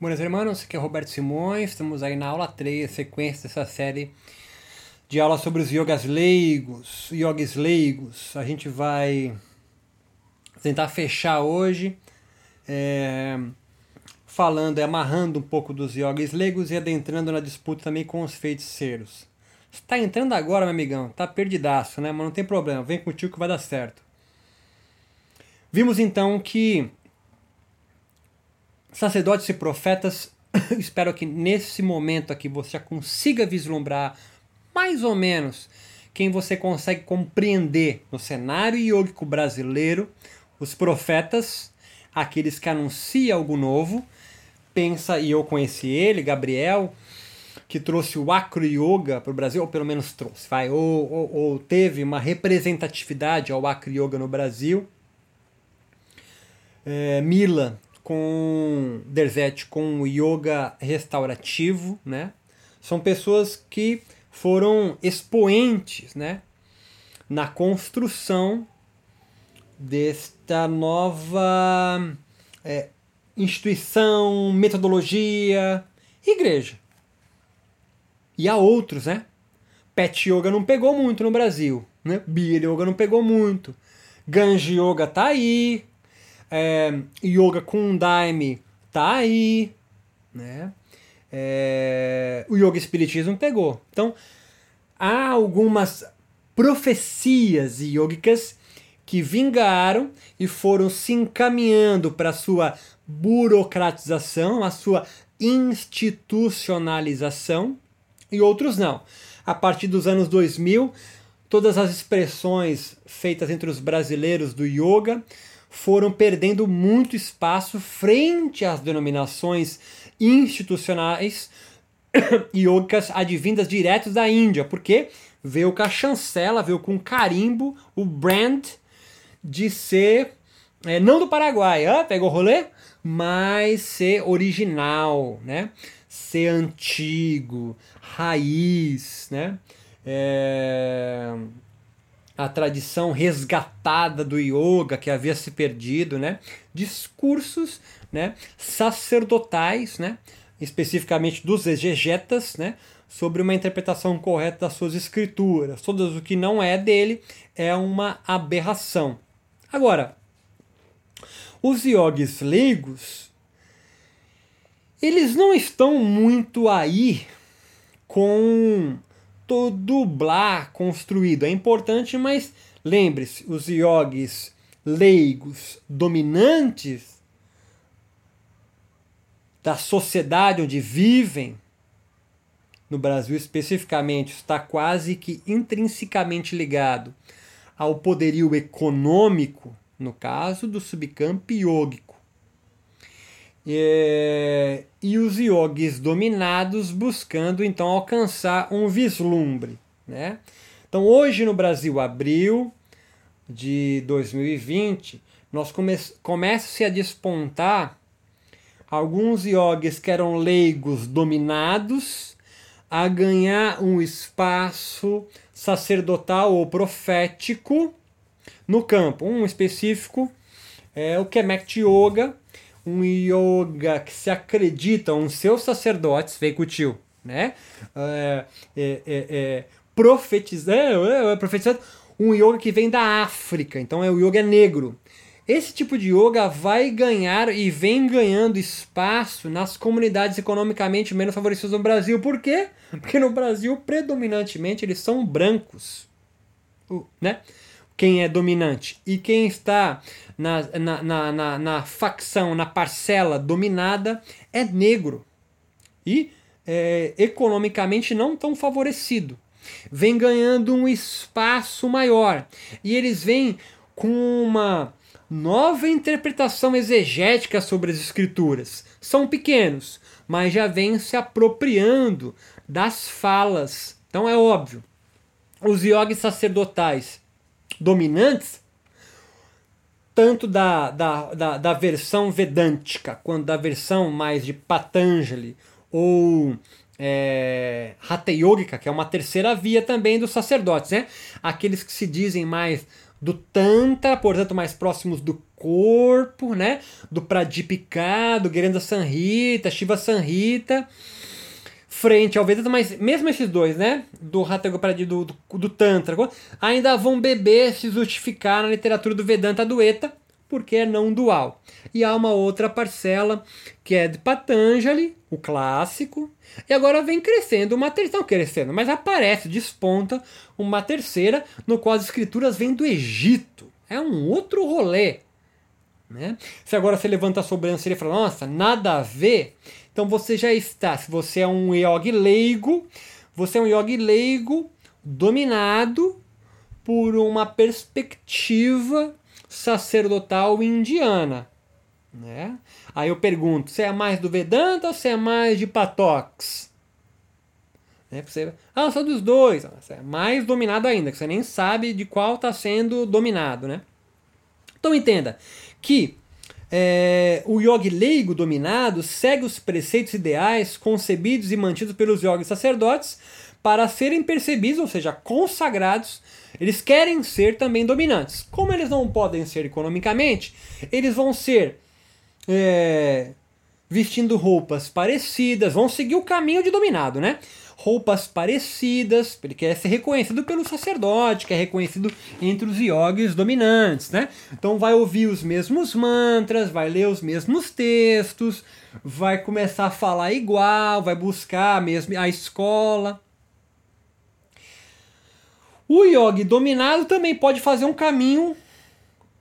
Buenas irmãos, aqui é Roberto Simões, estamos aí na aula 3, sequência dessa série de aulas sobre os yogas leigos, yogis leigos. A gente vai tentar fechar hoje é, falando, amarrando um pouco dos yogis leigos e adentrando na disputa também com os feiticeiros. Está entrando agora, meu amigão, tá perdidaço, né? Mas não tem problema, vem contigo que vai dar certo. Vimos então que sacerdotes e profetas, espero que nesse momento aqui você já consiga vislumbrar mais ou menos quem você consegue compreender no cenário yogico brasileiro, os profetas, aqueles que anunciam algo novo. Pensa, e eu conheci ele, Gabriel, que trouxe o Acro Yoga para o Brasil, ou pelo menos trouxe, vai, ou, ou, ou teve uma representatividade ao Acro Yoga no Brasil. É, Mila, com Derzete com yoga restaurativo, né? São pessoas que foram expoentes, né, na construção desta nova é, instituição, metodologia, igreja. E há outros, né? Pet Yoga não pegou muito no Brasil, né? Beer Yoga não pegou muito. Ganji Yoga tá aí, é, yoga com Daime tá aí, né? É, o Yoga Espiritismo pegou. Então, há algumas profecias yogicas que vingaram e foram se encaminhando para sua burocratização, a sua institucionalização, e outros não. A partir dos anos 2000, todas as expressões feitas entre os brasileiros do yoga foram perdendo muito espaço frente às denominações institucionais yogicas advindas diretos da Índia, porque veio com a chancela, veio com carimbo, o brand de ser, é, não do Paraguai, ah, pegou o rolê? Mas ser original, né? Ser antigo, raiz, né? É a tradição resgatada do yoga que havia se perdido, né? Discursos, né? Sacerdotais, né? Especificamente dos exegetas, né? Sobre uma interpretação correta das suas escrituras. Todo o que não é dele é uma aberração. Agora, os yogis leigos, eles não estão muito aí com todo blá construído. É importante, mas lembre-se, os yogis leigos dominantes da sociedade onde vivem, no Brasil especificamente, está quase que intrinsecamente ligado ao poderio econômico, no caso do subcampo yógico é, e os yogis dominados buscando então alcançar um vislumbre. Né? Então, hoje no Brasil, abril de 2020, nós come começa-se a despontar alguns yogis que eram leigos dominados a ganhar um espaço sacerdotal ou profético no campo. Um específico é o Kemet Yoga, um yoga que se acredita, um seus sacerdotes, tio, né? É, é, é, é profetizando, é, é, profetizando um yoga que vem da África, então é o yoga negro. Esse tipo de yoga vai ganhar e vem ganhando espaço nas comunidades economicamente menos favorecidas no Brasil. Por quê? Porque no Brasil, predominantemente, eles são brancos. Né? Quem é dominante. E quem está na, na, na, na, na facção, na parcela dominada, é negro. E é, economicamente não tão favorecido. Vem ganhando um espaço maior. E eles vêm com uma nova interpretação exegética sobre as escrituras. São pequenos, mas já vêm se apropriando das falas. Então é óbvio. Os yogis sacerdotais dominantes tanto da, da, da, da versão vedântica quanto da versão mais de Patanjali ou é, Hatha Yogica, que é uma terceira via também dos sacerdotes, né? Aqueles que se dizem mais do Tantra, portanto mais próximos do corpo, né? Do Pradipika, do Gerenda Sanhita, Shiva Sanhita, frente ao Vedanta, mas mesmo esses dois, né? Do Hatha do, do, do Tantra, ainda vão beber, se justificar na literatura do Vedanta Dueta, porque é não dual. E há uma outra parcela que é de Patanjali, o clássico, e agora vem crescendo uma terceira, não crescendo, mas aparece, desponta uma terceira, no qual as escrituras vêm do Egito. É um outro rolê. Né? Se agora você levanta a sobrancelha e fala, nossa, nada a ver, então você já está, se você é um yogi leigo, você é um yogi leigo dominado por uma perspectiva sacerdotal indiana. Né? Aí eu pergunto, você é mais do Vedanta ou você é mais de Patox? Né? Você, ah, eu sou dos dois. Você é mais dominado ainda, que você nem sabe de qual está sendo dominado. Né? Então entenda que é, o yogi leigo dominado segue os preceitos ideais concebidos e mantidos pelos yogis sacerdotes para serem percebidos, ou seja, consagrados. Eles querem ser também dominantes. Como eles não podem ser economicamente, eles vão ser é, vestindo roupas parecidas, vão seguir o caminho de dominado, né? Roupas parecidas, ele quer ser reconhecido pelo sacerdote, que é reconhecido entre os yogis dominantes, né? Então vai ouvir os mesmos mantras, vai ler os mesmos textos, vai começar a falar igual, vai buscar a a escola. O yogi dominado também pode fazer um caminho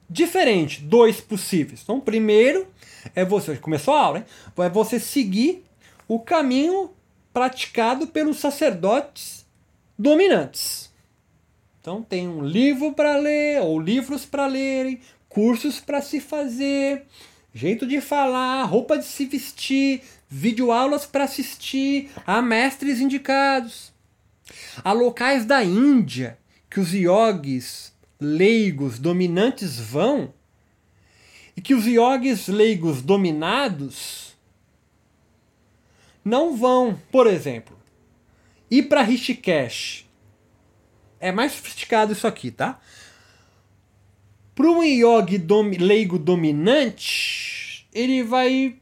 diferente, dois possíveis. Então, primeiro é você, começou a aula, hein? é você seguir o caminho praticado pelos sacerdotes dominantes. Então tem um livro para ler, ou livros para lerem, cursos para se fazer, jeito de falar, roupa de se vestir, videoaulas para assistir, há mestres indicados. Há locais da Índia que os yogis leigos dominantes vão e que os yogis leigos dominados não vão, por exemplo, ir para Rishikesh. É mais sofisticado isso aqui, tá? Para um yogi dom, leigo dominante, ele vai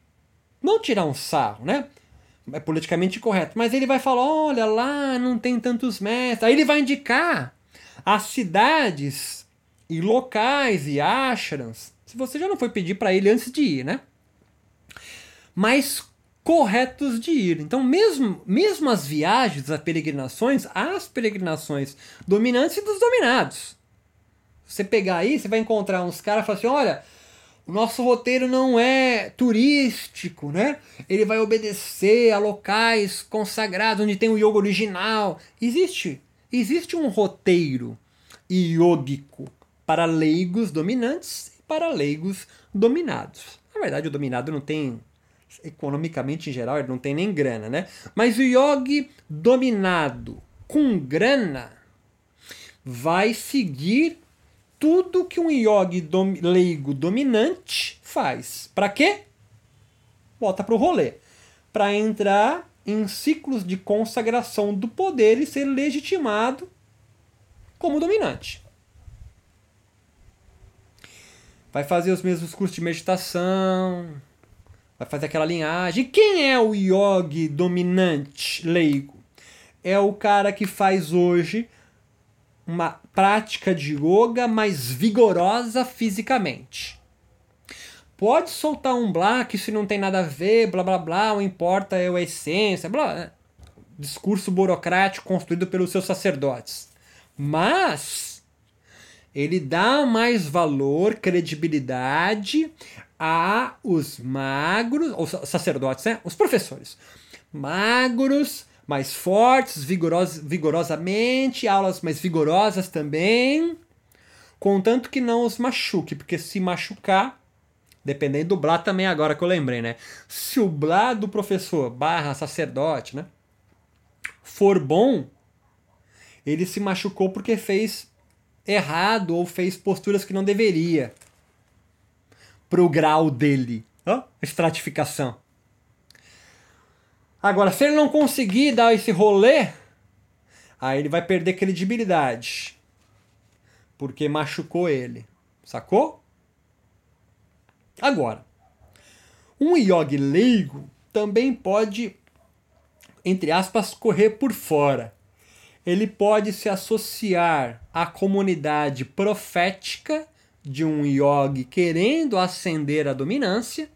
não tirar um sarro, né? É politicamente correto, mas ele vai falar: olha, lá não tem tantos mestres. Aí ele vai indicar as cidades e locais e ashrams. Se você já não foi pedir para ele antes de ir, né? Mas corretos de ir. Então, mesmo, mesmo as viagens, as peregrinações, as peregrinações dominantes e dos dominados. Você pegar aí, você vai encontrar uns caras e falar assim: olha, o nosso roteiro não é turístico, né? Ele vai obedecer a locais consagrados onde tem o yoga original. Existe, existe um roteiro iógico para leigos dominantes e para leigos dominados. Na verdade, o dominado não tem economicamente em geral, ele não tem nem grana, né? Mas o yogi dominado com grana vai seguir tudo que um yogi dom leigo dominante faz. Para quê? Volta para o rolê. Para entrar em ciclos de consagração do poder e ser legitimado como dominante. Vai fazer os mesmos cursos de meditação, vai fazer aquela linhagem. Quem é o yogi dominante leigo? É o cara que faz hoje uma prática de yoga mais vigorosa fisicamente. Pode soltar um blá que isso não tem nada a ver, blá blá blá, o importa é a essência, blá. Né? Discurso burocrático construído pelos seus sacerdotes. Mas ele dá mais valor, credibilidade a os magros, ou sacerdotes, né? os professores, magros, mais fortes, vigoros, vigorosamente, aulas mais vigorosas também, contanto que não os machuque, porque se machucar, dependendo do blá também agora que eu lembrei, né? Se o blá do professor barra sacerdote, né, for bom, ele se machucou porque fez errado ou fez posturas que não deveria pro grau dele. Ó, estratificação. Agora, se ele não conseguir dar esse rolê, aí ele vai perder credibilidade. Porque machucou ele. Sacou? Agora, um yogi leigo também pode, entre aspas, correr por fora. Ele pode se associar à comunidade profética de um yogi querendo ascender a dominância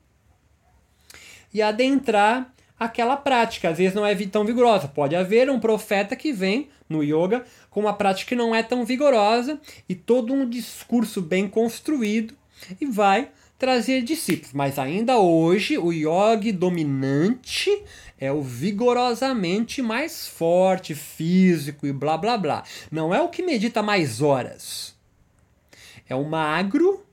e adentrar aquela prática. Às vezes não é tão vigorosa. Pode haver um profeta que vem no yoga com uma prática que não é tão vigorosa e todo um discurso bem construído e vai trazer discípulos. Mas ainda hoje o yogi dominante é o vigorosamente mais forte, físico e blá blá blá. Não é o que medita mais horas. É o magro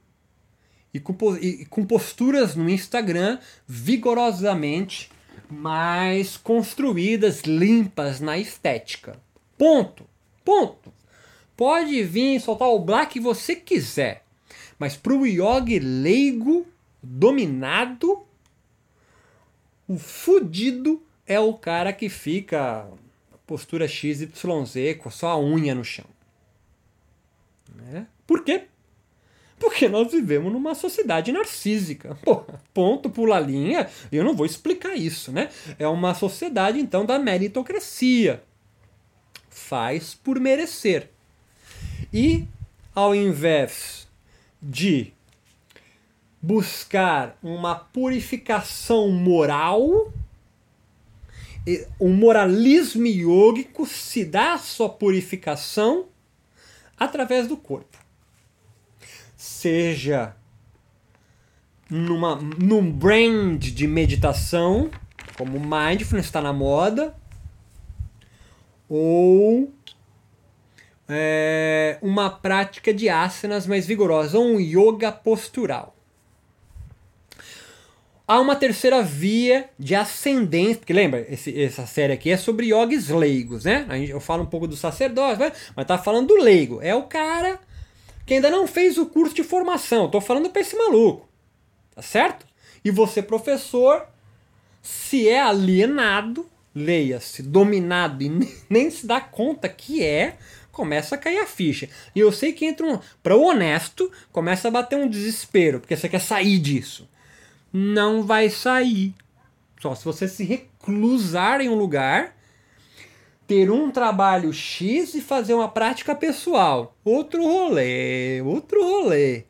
e com, e com posturas no Instagram vigorosamente mais construídas, limpas na estética. Ponto. Ponto. Pode vir soltar o black que você quiser. Mas para o yogi leigo, dominado, o fudido é o cara que fica postura XYZ com só a unha no chão. Né? Por quê? Porque nós vivemos numa sociedade narcísica. Ponto, pula linha, eu não vou explicar isso, né? É uma sociedade, então, da meritocracia. Faz por merecer. E, ao invés de buscar uma purificação moral, o moralismo yógico se dá a sua purificação através do corpo seja numa, num brand de meditação, como mindfulness está na moda, ou é, uma prática de asanas mais vigorosa, ou um yoga postural. Há uma terceira via de ascendência, porque lembra, esse, essa série aqui é sobre yogis leigos, né? Eu falo um pouco do sacerdote, mas tá falando do leigo. É o cara que ainda não fez o curso de formação. Estou falando para esse maluco. Tá certo? E você, professor, se é alienado, leia-se, dominado e nem se dá conta que é, começa a cair a ficha. E eu sei que entra um. Para o honesto, começa a bater um desespero, porque você quer sair disso. Não vai sair. Só se você se reclusar em um lugar ter um trabalho X e fazer uma prática pessoal. Outro rolê, outro rolê.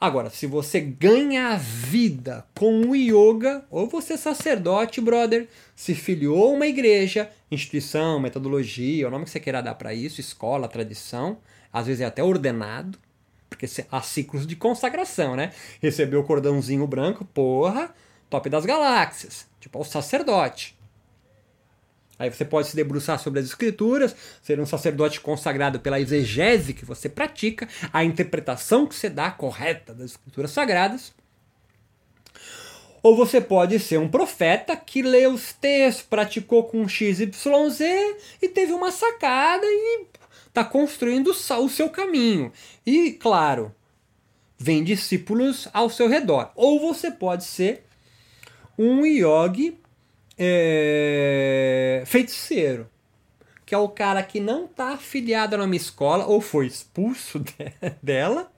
Agora, se você ganha a vida com o yoga, ou você é sacerdote, brother, se filiou a uma igreja, instituição, metodologia, o nome que você queira dar para isso, escola, tradição, às vezes é até ordenado, porque há ciclos de consagração, né? Recebeu o cordãozinho branco, porra, top das galáxias, tipo o sacerdote. Aí você pode se debruçar sobre as escrituras, ser um sacerdote consagrado pela exegese que você pratica, a interpretação que você dá correta das escrituras sagradas. Ou você pode ser um profeta que lê os textos, praticou com XYZ e teve uma sacada e está construindo o seu caminho. E, claro, vem discípulos ao seu redor. Ou você pode ser um yogi é, feiticeiro, que é o cara que não está afiliado a uma escola ou foi expulso de, dela,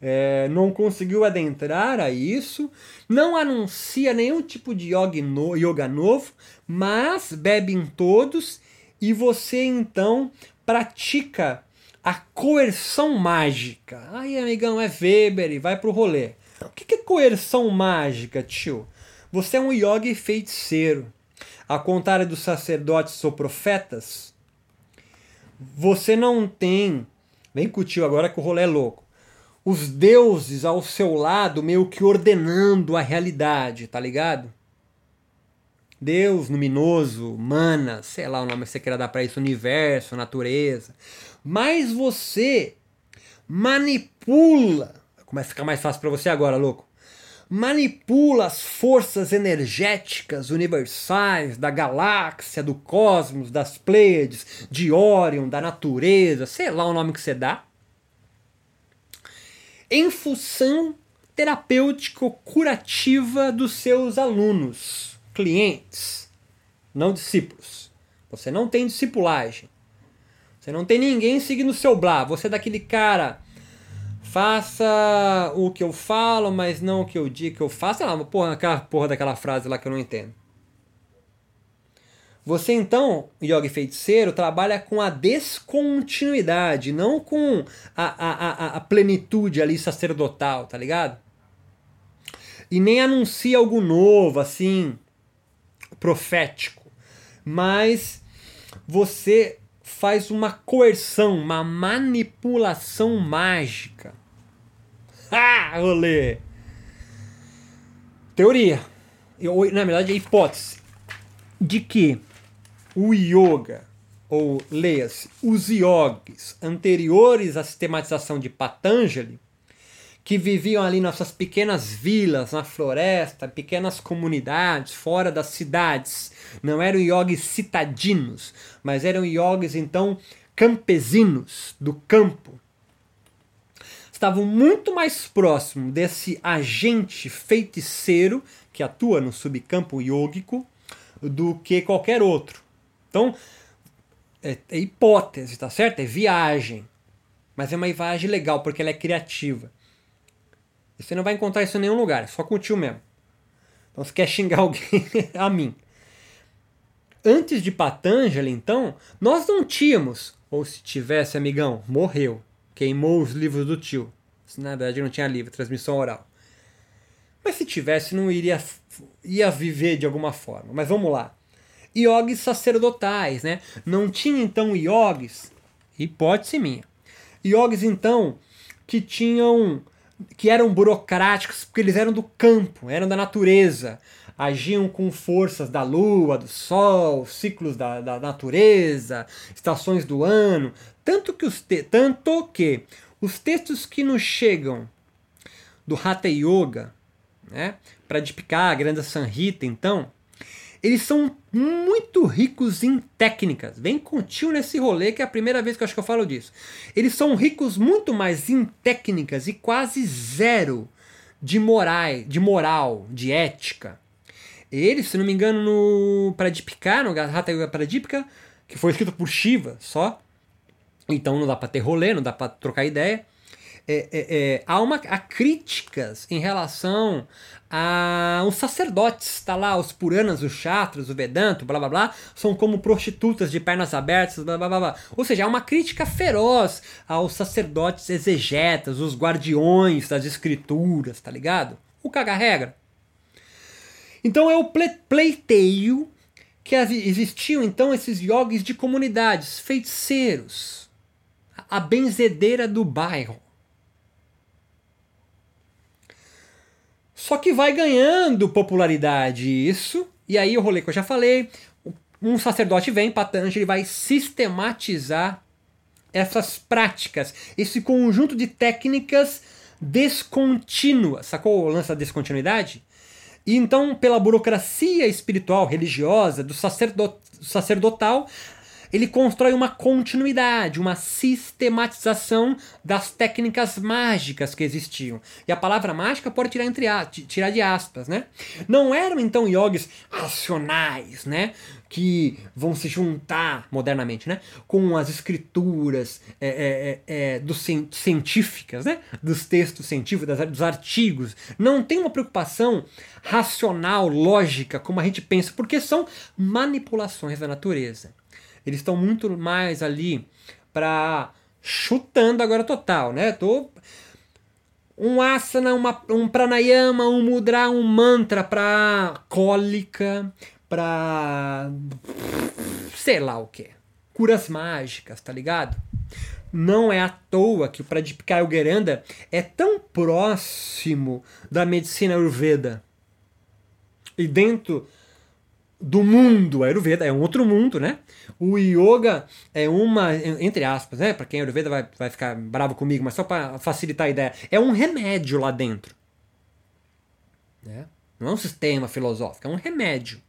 é, não conseguiu adentrar a isso, não anuncia nenhum tipo de yoga, no, yoga novo, mas bebe em todos e você então pratica a coerção mágica. Aí, amigão, é Weber e vai pro rolê. O que é coerção mágica, tio? Você é um yogi feiticeiro. Ao contrário dos sacerdotes ou profetas, você não tem. Vem tio agora que o rolê é louco. Os deuses ao seu lado, meio que ordenando a realidade, tá ligado? Deus luminoso, mana, sei lá o nome que você queira dar para isso, universo, natureza. Mas você manipula. Começa a ficar mais fácil para você agora, louco manipula as forças energéticas universais da galáxia, do cosmos, das Pleiades, de Órion, da natureza, sei lá o nome que você dá, em função terapêutico-curativa dos seus alunos, clientes, não discípulos. Você não tem discipulagem. Você não tem ninguém seguindo o seu blá. Você é daquele cara Faça o que eu falo, mas não o que eu digo que eu faço. Sei porra, aquela porra daquela frase lá que eu não entendo. Você então, yogi feiticeiro, trabalha com a descontinuidade, não com a, a, a, a plenitude ali sacerdotal, tá ligado? E nem anuncia algo novo, assim, profético. Mas você faz uma coerção, uma manipulação mágica. Ah, rolê! Teoria. Eu, na verdade, é hipótese de que o yoga, ou leia-se, os yogis anteriores à sistematização de Patanjali, que viviam ali nas suas pequenas vilas, na floresta, pequenas comunidades, fora das cidades. Não eram yogis citadinos, mas eram yogis então campesinos do campo. Estavam muito mais próximo desse agente feiticeiro que atua no subcampo yógico do que qualquer outro. Então, é, é hipótese, tá certo? É viagem. Mas é uma viagem legal porque ela é criativa. E você não vai encontrar isso em nenhum lugar, é só com o tio mesmo. Então se quer xingar alguém, a mim. Antes de Patanjali, então, nós não tínhamos, ou se tivesse, amigão, morreu. Queimou os livros do tio. Na verdade não tinha livro, transmissão oral. Mas se tivesse, não iria ia viver de alguma forma. Mas vamos lá. Iogues sacerdotais, né? Não tinha então iogues, hipótese minha. Iogues então que tinham que eram burocráticos, porque eles eram do campo, eram da natureza, agiam com forças da lua, do sol, ciclos da, da natureza, estações do ano, tanto que os te tanto que os textos que nos chegam do Hatha Yoga, né, para Dipika, Grande Sanhita, então, eles são muito ricos em técnicas. Vem contigo nesse rolê que é a primeira vez que eu acho que eu falo disso. Eles são ricos muito mais em técnicas e quase zero de moral, de moral, de ética. Eles, se não me engano, no Pradipika, no Hatha Yoga Pradipika, que foi escrito por Shiva só. Então não dá para ter rolê, não dá para trocar ideia. É, é, é, há, uma, há críticas em relação a os sacerdotes, tá lá, os Puranas, os Chatras, o Vedanta, blá blá blá, são como prostitutas de pernas abertas, blá blá blá. blá. Ou seja, há uma crítica feroz aos sacerdotes exegetas, os guardiões das escrituras, tá ligado? O caga-regra. Então é o pleiteio que existiam então esses yogis de comunidades, feiticeiros, a benzedeira do bairro. Só que vai ganhando popularidade isso, e aí o rolê que eu já falei, um sacerdote vem, Patanjali, vai sistematizar essas práticas, esse conjunto de técnicas descontínuas. Sacou o lance da descontinuidade? E então, pela burocracia espiritual, religiosa, do sacerdotal, ele constrói uma continuidade, uma sistematização das técnicas mágicas que existiam. E a palavra mágica pode tirar, entre, tirar de aspas, né? Não eram então yogis racionais, né? que vão se juntar modernamente, né, com as escrituras é, é, é, é dos científicas, né, dos textos científicos, dos artigos. Não tem uma preocupação racional, lógica, como a gente pensa, porque são manipulações da natureza. Eles estão muito mais ali para chutando agora total, né? Tô um asana, uma, um pranayama, um mudra, um mantra para cólica, para sei lá o que. Curas mágicas, tá ligado? Não é à toa que o Pradipika Yogeranda é tão próximo da medicina Ayurveda. E dentro do mundo Ayurveda, é um outro mundo, né? O yoga é uma, entre aspas, né? Para quem é Ayurveda vai, vai ficar bravo comigo, mas só para facilitar a ideia, é um remédio lá dentro. Né? Não é um sistema filosófico, é um remédio.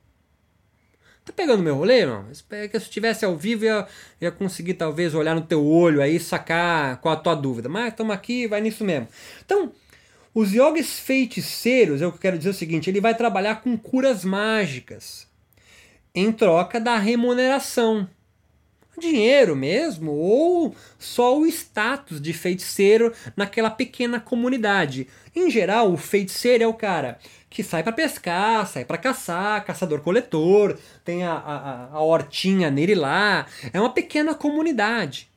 Tá pegando meu rolê, irmão? Que se estivesse ao vivo ia, ia conseguir talvez olhar no teu olho aí sacar qual a tua dúvida. Mas estamos aqui, vai nisso mesmo. Então, os yogis feiticeiros, eu quero dizer o seguinte, ele vai trabalhar com curas mágicas em troca da remuneração. dinheiro mesmo, ou só o status de feiticeiro naquela pequena comunidade. Em geral, o feiticeiro é o cara que sai para pescar, sai para caçar, caçador-coletor, tem a, a, a hortinha nele lá. É uma pequena comunidade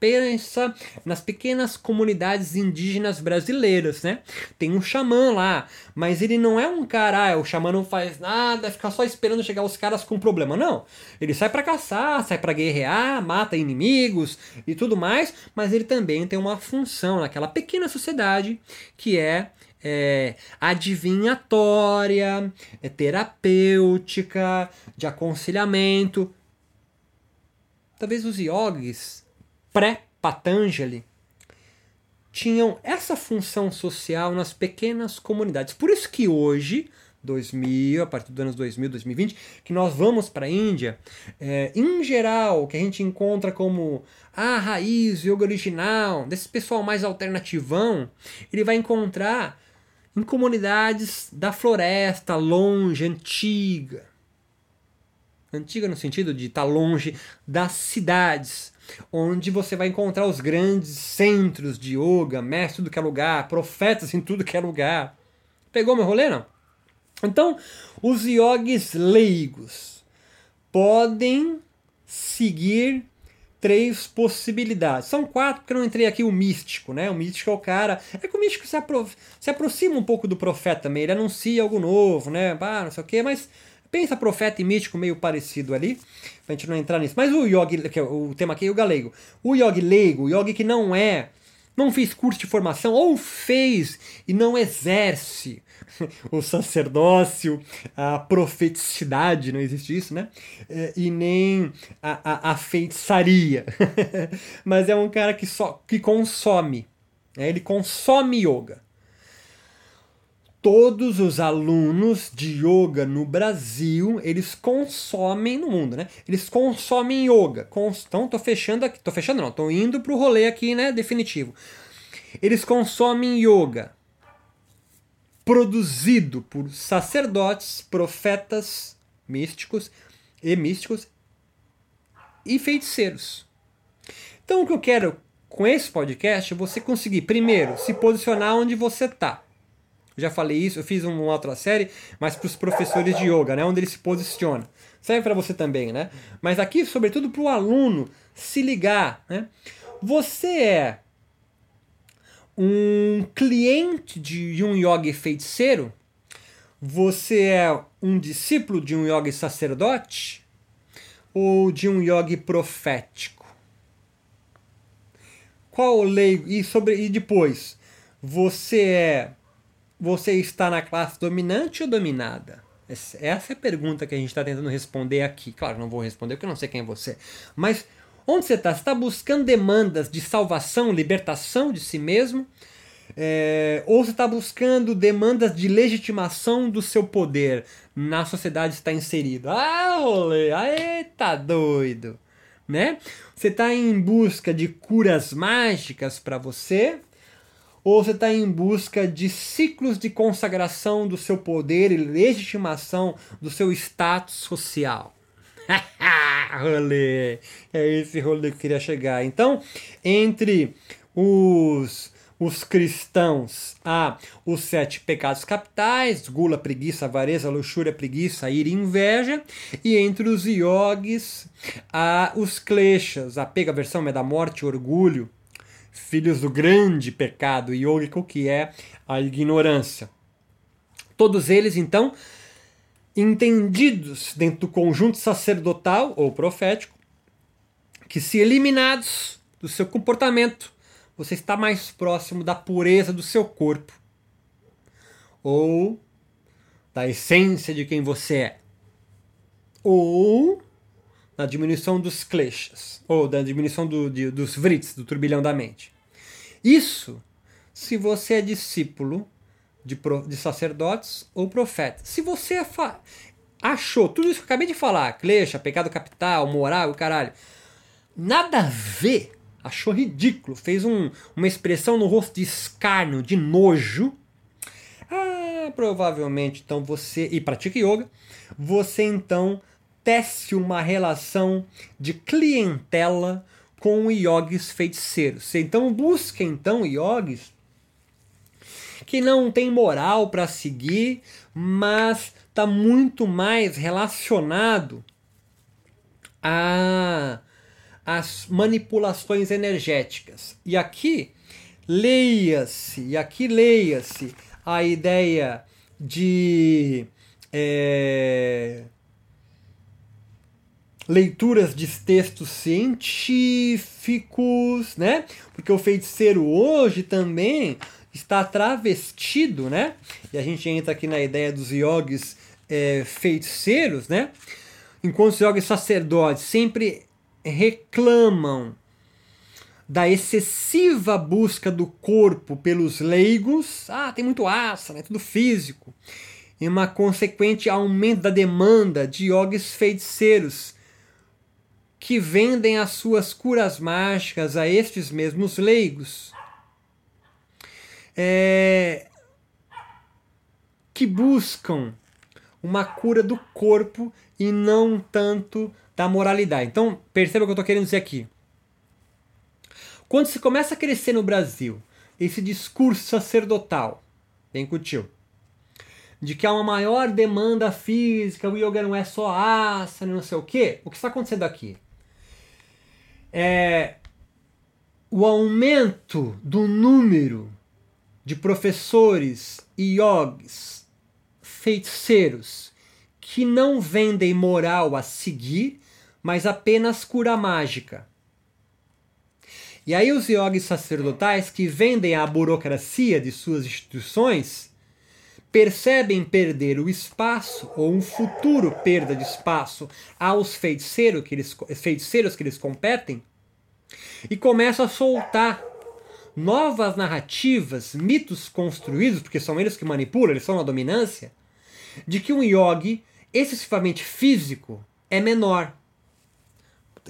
pensa nas pequenas comunidades indígenas brasileiras, né? Tem um xamã lá, mas ele não é um cara, ah, o xamã não faz nada, fica só esperando chegar os caras com problema, não. Ele sai para caçar, sai para guerrear, mata inimigos e tudo mais, mas ele também tem uma função naquela pequena sociedade que é é, adivinhatória, é terapêutica, de aconselhamento. Talvez os yogis pré-Patanjali tinham essa função social nas pequenas comunidades. Por isso que hoje, 2000, a partir dos anos 2000, 2020, que nós vamos para a Índia, é, em geral, que a gente encontra como a raiz, yoga original, desse pessoal mais alternativão, ele vai encontrar em comunidades da floresta, longe, antiga. Antiga no sentido de estar tá longe das cidades, onde você vai encontrar os grandes centros de yoga, mestres tudo que é lugar, profetas em tudo que é lugar. Pegou meu rolê, não? Então, os yogis leigos podem seguir três possibilidades. São quatro, porque eu não entrei aqui o místico, né? O místico é o cara. É que o místico se, apro se aproxima um pouco do profeta também, ele anuncia algo novo, né? Ah, não sei o quê, mas Pensa profeta e mítico meio parecido ali, pra gente não entrar nisso. Mas o yogi, que é o tema aqui é o galego. O yogi leigo, o yogi que não é, não fez curso de formação, ou fez e não exerce o sacerdócio, a profeticidade, não existe isso, né? É, e nem a, a, a feitiçaria. Mas é um cara que só que consome. Né? Ele consome yoga todos os alunos de yoga no Brasil, eles consomem no mundo, né? Eles consomem yoga. Então, tô fechando aqui, tô fechando não, tô indo pro rolê aqui, né, definitivo. Eles consomem yoga produzido por sacerdotes, profetas, místicos e místicos e feiticeiros. Então, o que eu quero com esse podcast é você conseguir, primeiro, se posicionar onde você está já falei isso, eu fiz uma outra série, mas para os professores de yoga, né, onde ele se posiciona. Serve para você também, né? Mas aqui, sobretudo, para o aluno se ligar, né? Você é um cliente de um yogi feiticeiro? Você é um discípulo de um yogi sacerdote? Ou de um yogi profético? Qual lei e sobre e depois você é você está na classe dominante ou dominada? Essa é a pergunta que a gente está tentando responder aqui. Claro, não vou responder porque eu não sei quem é você. Mas onde você está? Você está buscando demandas de salvação, libertação de si mesmo? É, ou você está buscando demandas de legitimação do seu poder na sociedade está inserido? Ah, rolê! Aê, tá doido! Né? Você está em busca de curas mágicas para você? Ou você está em busca de ciclos de consagração do seu poder e legitimação do seu status social? rolê! É esse rolê que eu queria chegar. Então, entre os os cristãos há os sete pecados capitais, gula, preguiça, avareza, luxúria, preguiça, ira e inveja, e entre os yogis há os kleshas, apego, aversão, medo da morte, orgulho, filhos do grande pecado iógico que é a ignorância. Todos eles, então, entendidos dentro do conjunto sacerdotal ou profético, que se eliminados do seu comportamento, você está mais próximo da pureza do seu corpo ou da essência de quem você é. Ou na diminuição dos kleshas, ou da diminuição do, de, dos vrits, do turbilhão da mente. Isso se você é discípulo de, de sacerdotes ou profetas. Se você achou tudo isso que eu acabei de falar, klesha, pecado capital, moral, caralho, nada a ver, achou ridículo, fez um, uma expressão no rosto de escárnio, de nojo, ah, provavelmente então você, e pratica yoga, você então tece uma relação de clientela com yogis feiticeiros. Então busca então yogis que não tem moral para seguir, mas está muito mais relacionado a as manipulações energéticas. E aqui leia-se, e aqui leia-se a ideia de é, leituras de textos científicos, né? Porque o feiticeiro hoje também está travestido, né? E a gente entra aqui na ideia dos yogis é, feiticeiros, né? Enquanto os yogis sacerdotes sempre reclamam da excessiva busca do corpo pelos leigos, ah, tem muito asana, é tudo físico, e uma consequente aumento da demanda de yogis feiticeiros que vendem as suas curas mágicas a estes mesmos leigos. É, que buscam uma cura do corpo e não tanto da moralidade. Então, perceba o que eu estou querendo dizer aqui. Quando se começa a crescer no Brasil esse discurso sacerdotal, bem curtiu, de que há uma maior demanda física, o yoga não é só asana, não sei o quê, o que está acontecendo aqui? É o aumento do número de professores e yogis, feiticeiros, que não vendem moral a seguir, mas apenas cura mágica. E aí os yogis sacerdotais que vendem a burocracia de suas instituições percebem perder o espaço ou um futuro perda de espaço aos feiticeiros que eles, feiticeiros que eles competem e começam a soltar novas narrativas, mitos construídos, porque são eles que manipulam, eles são na dominância, de que um yogi excessivamente físico é menor.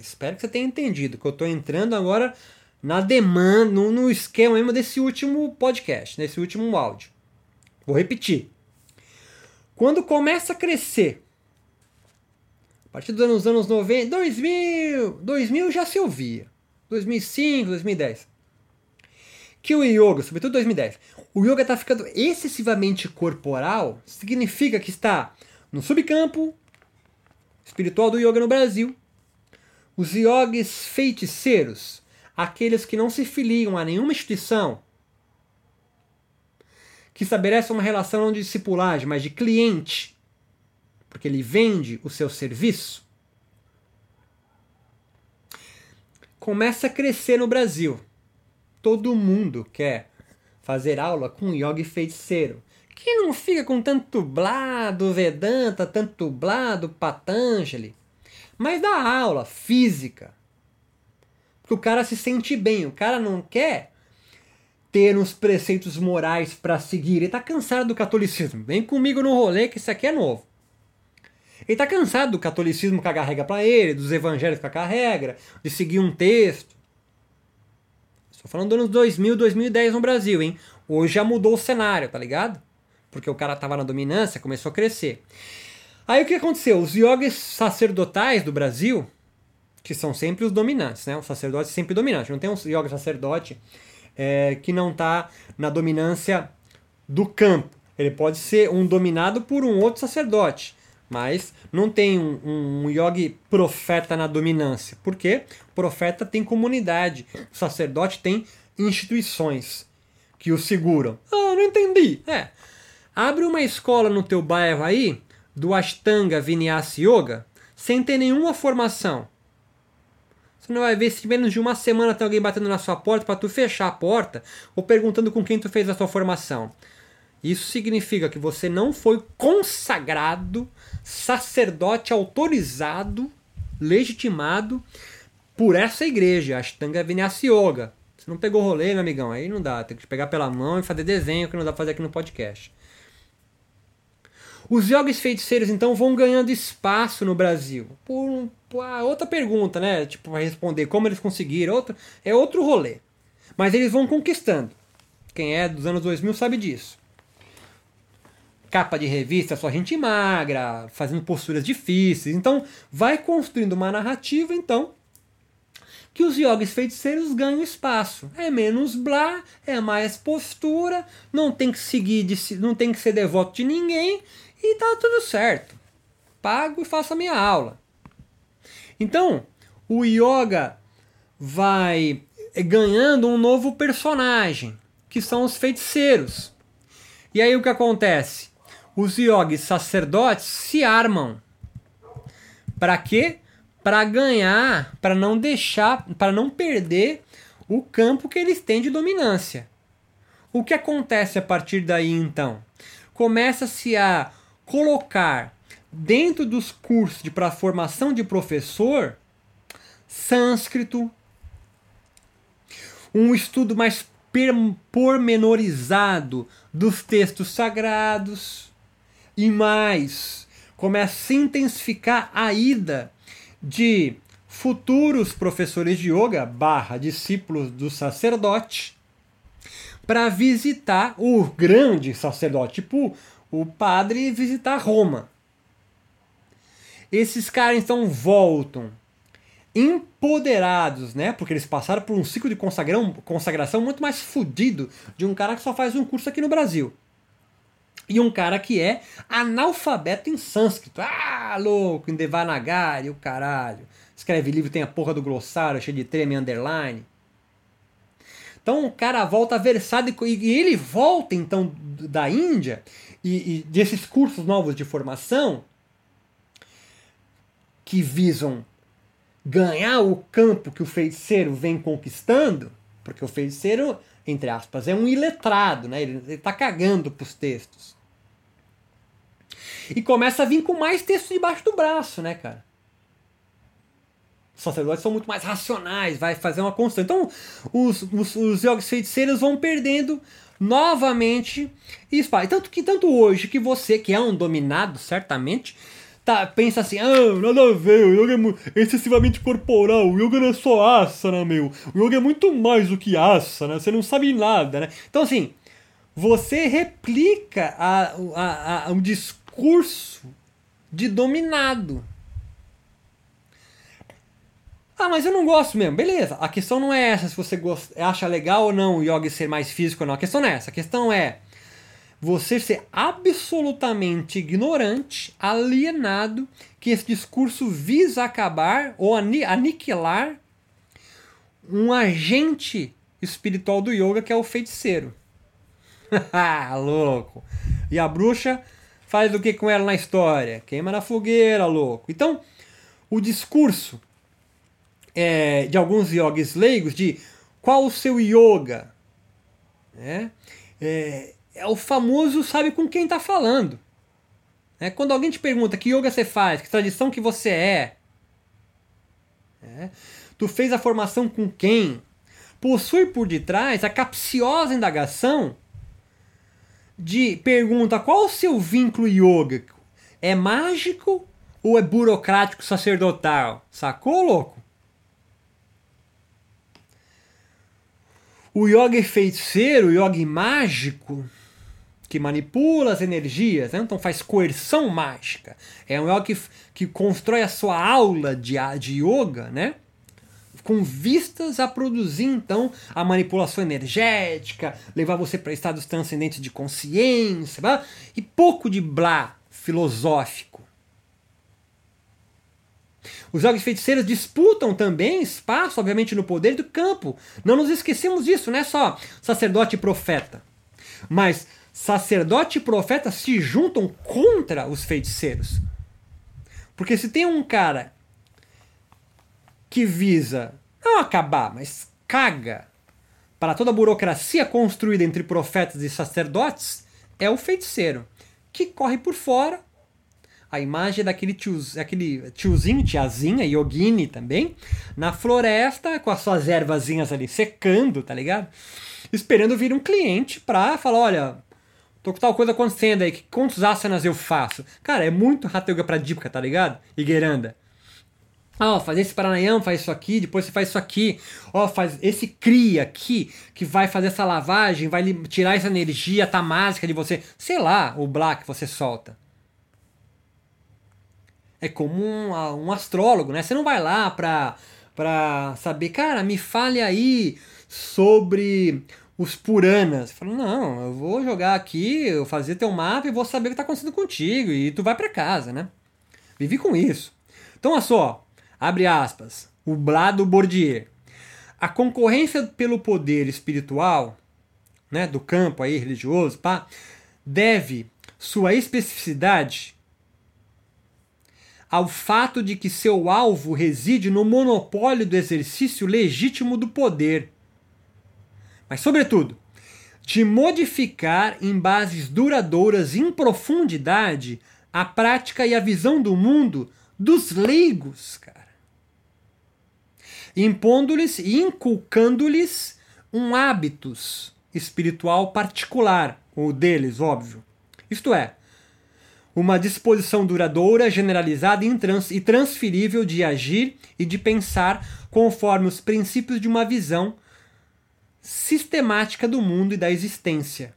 Espero que você tenha entendido que eu estou entrando agora na demanda, no, no esquema mesmo desse último podcast, nesse último áudio. Vou repetir. Quando começa a crescer, a partir dos anos 90, 2000, 2000 já se ouvia. 2005, 2010. Que o yoga, sobretudo 2010, o yoga está ficando excessivamente corporal, significa que está no subcampo espiritual do yoga no Brasil. Os yogis feiticeiros, aqueles que não se filiam a nenhuma instituição, que estabelece uma relação não de discipulagem, mas de cliente, porque ele vende o seu serviço, começa a crescer no Brasil. Todo mundo quer fazer aula com yogi feiticeiro, que não fica com tanto blá do Vedanta, tanto blá do Patanjali, mas dá aula física. Porque o cara se sente bem, o cara não quer ter uns preceitos morais para seguir. Ele está cansado do catolicismo. Vem comigo no rolê que isso aqui é novo. Ele está cansado do catolicismo cagar regra para ele, dos evangelhos cagar regra, de seguir um texto. Estou falando dos anos 2000, 2010 no Brasil, hein? Hoje já mudou o cenário, tá ligado? Porque o cara tava na dominância, começou a crescer. Aí o que aconteceu? Os yogis sacerdotais do Brasil, que são sempre os dominantes, né? O sacerdote sempre dominante. Não tem um yoga sacerdote é, que não está na dominância do campo. Ele pode ser um dominado por um outro sacerdote, mas não tem um, um yogi profeta na dominância. Por quê? O profeta tem comunidade, o sacerdote tem instituições que o seguram. Ah, não entendi. É. Abre uma escola no teu bairro aí do Ashtanga Vinyasa Yoga sem ter nenhuma formação. Você não vai ver se menos de uma semana tem alguém batendo na sua porta para tu fechar a porta ou perguntando com quem tu fez a sua formação. Isso significa que você não foi consagrado, sacerdote autorizado, legitimado por essa igreja, Ashtanga Vinyasa Yoga. Você não pegou rolê, meu amigão, aí não dá. Tem que pegar pela mão e fazer desenho que não dá pra fazer aqui no podcast. Os yogis feiticeiros, então, vão ganhando espaço no Brasil. Por, por outra pergunta, né? Tipo, para responder como eles conseguiram. Outra, é outro rolê. Mas eles vão conquistando. Quem é dos anos 2000 sabe disso. capa de revista, só gente magra, fazendo posturas difíceis. Então, vai construindo uma narrativa, então, que os yogis feiticeiros ganham espaço. É menos blá, é mais postura, não tem que seguir, não tem que ser devoto de ninguém e tá tudo certo. Pago e faço a minha aula. Então, o yoga vai ganhando um novo personagem, que são os feiticeiros. E aí o que acontece? Os yogis sacerdotes se armam. Para quê? Para ganhar, para não deixar, para não perder o campo que eles têm de dominância. O que acontece a partir daí então? Começa-se a colocar dentro dos cursos de para formação de professor sânscrito, um estudo mais pormenorizado dos textos sagrados e mais começa a intensificar a ida de futuros professores de yoga barra discípulos do sacerdote para visitar o grande sacerdote, tipo o padre visitar Roma. Esses caras então voltam empoderados, né? Porque eles passaram por um ciclo de consagrão, consagração muito mais fodido de um cara que só faz um curso aqui no Brasil. E um cara que é analfabeto em sânscrito. Ah, louco, em Devanagari, o caralho. Escreve livro, tem a porra do glossário, cheio de treme underline. Então o cara volta versado e ele volta então da Índia e, e desses cursos novos de formação que visam ganhar o campo que o feiticeiro vem conquistando, porque o feiticeiro, entre aspas, é um iletrado, né? ele está cagando para os textos. E começa a vir com mais texto debaixo do braço, né, cara? Os sacerdotes são muito mais racionais, vai fazer uma constante. Então, os, os, os jogos feiticeiros vão perdendo novamente espaço. Tanto que tanto hoje que você, que é um dominado, certamente, tá, pensa assim, ah, nada a ver, o yoga é excessivamente corporal, o yoga não é só asana, meu. O yoga é muito mais do que asana, você não sabe nada, né? Então, assim, você replica a, a, a, um discurso de dominado. Ah, mas eu não gosto mesmo. Beleza, a questão não é essa se você gosta, acha legal ou não o yoga ser mais físico ou não. A questão não é essa. A questão é você ser absolutamente ignorante, alienado, que esse discurso visa acabar ou aniquilar um agente espiritual do yoga que é o feiticeiro. louco! E a bruxa faz o que com ela na história? Queima na fogueira, louco. Então, o discurso é, de alguns yogis leigos de qual o seu yoga, né? É, é o famoso sabe com quem está falando. É, quando alguém te pergunta que yoga você faz, que tradição que você é, é, tu fez a formação com quem, possui por detrás a capciosa indagação de pergunta qual o seu vínculo yoga? É mágico ou é burocrático sacerdotal? Sacou, louco? O yoga feiticeiro, o yoga mágico, que manipula as energias, né? então faz coerção mágica. É um yoga que, que constrói a sua aula de, de yoga, né? com vistas a produzir então a manipulação energética, levar você para estados transcendentes de consciência, tá? e pouco de blá filosófico. Os jogos feiticeiros disputam também espaço, obviamente, no poder do campo. Não nos esquecemos disso, não é só sacerdote e profeta. Mas sacerdote e profeta se juntam contra os feiticeiros. Porque se tem um cara que visa não acabar, mas caga para toda a burocracia construída entre profetas e sacerdotes, é o feiticeiro, que corre por fora. A imagem daquele tiozinho, aquele tiozinho, tiazinha, yogini também, na floresta, com as suas ervazinhas ali secando, tá ligado? Esperando vir um cliente pra falar: olha, tô com tal coisa acontecendo aí, quantos asanas eu faço? Cara, é muito Hatha Yoga Pradipika, tá ligado? Igueranda. Ó, oh, faz esse paranayama, faz isso aqui, depois você faz isso aqui. Ó, oh, faz esse cria aqui, que vai fazer essa lavagem, vai tirar essa energia tamásica de você. Sei lá, o black que você solta. É como um, um astrólogo, né? Você não vai lá pra, pra saber, cara, me fale aí sobre os Puranas. Fala, não, eu vou jogar aqui, eu fazer teu mapa e vou saber o que está acontecendo contigo. E tu vai para casa, né? Vivi com isso. Então, olha só, abre aspas, o Blado Bourdieu. A concorrência pelo poder espiritual, né, do campo aí religioso, pá, deve sua especificidade ao fato de que seu alvo reside no monopólio do exercício legítimo do poder. Mas, sobretudo, de modificar em bases duradouras em profundidade a prática e a visão do mundo dos leigos, cara. Impondo-lhes e inculcando-lhes um hábitos espiritual particular, o deles, óbvio. Isto é, uma disposição duradoura, generalizada e transferível de agir e de pensar conforme os princípios de uma visão sistemática do mundo e da existência.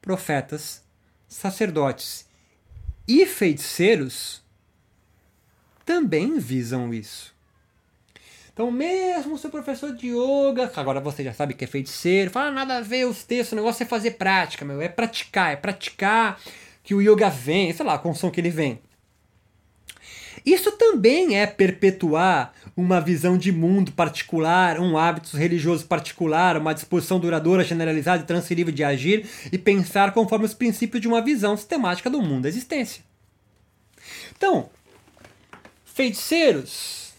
Profetas, sacerdotes e feiticeiros também visam isso. Então, mesmo seu professor de yoga, agora você já sabe que é feiticeiro, fala nada a ver os textos, o negócio é fazer prática, meu, é praticar, é praticar que o yoga vem, sei lá, com o som que ele vem. Isso também é perpetuar uma visão de mundo particular, um hábito religioso particular, uma disposição duradoura, generalizada e transferível de agir e pensar conforme os princípios de uma visão sistemática do mundo da existência. Então, feiticeiros,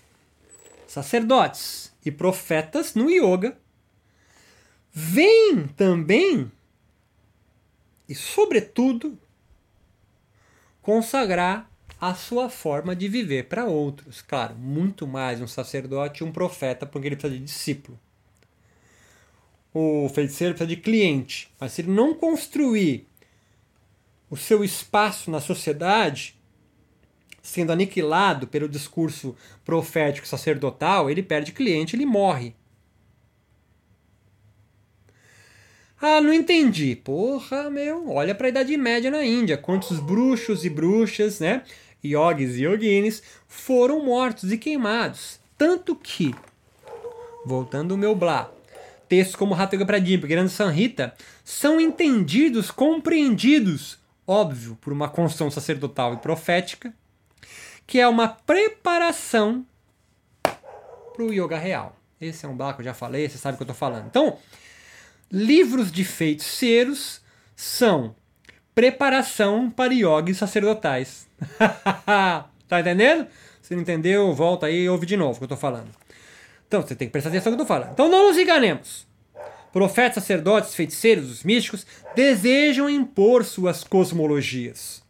sacerdotes e profetas no yoga vêm também e, sobretudo, consagrar a sua forma de viver para outros. Claro, muito mais um sacerdote e um profeta, porque ele precisa de discípulo. O feiticeiro precisa de cliente, mas se ele não construir o seu espaço na sociedade, sendo aniquilado pelo discurso profético sacerdotal, ele perde cliente, ele morre. Ah, não entendi. Porra, meu, olha para a Idade Média na Índia. Quantos bruxos e bruxas, né? Yogis e yoginis foram mortos e queimados. Tanto que, voltando ao meu blá, textos como Hatha Yoga Pradipika, Grande Sanhita, são entendidos, compreendidos, óbvio, por uma construção sacerdotal e profética, que é uma preparação para o yoga real. Esse é um blá que eu já falei, você sabe o que eu estou falando. Então, livros de feiticeiros são preparação para yogis sacerdotais. tá entendendo? Se não entendeu, volta aí e ouve de novo o que eu tô falando. Então você tem que prestar atenção no que eu tô falando. Então não nos enganemos. Profetas, sacerdotes, feiticeiros, os místicos desejam impor suas cosmologias.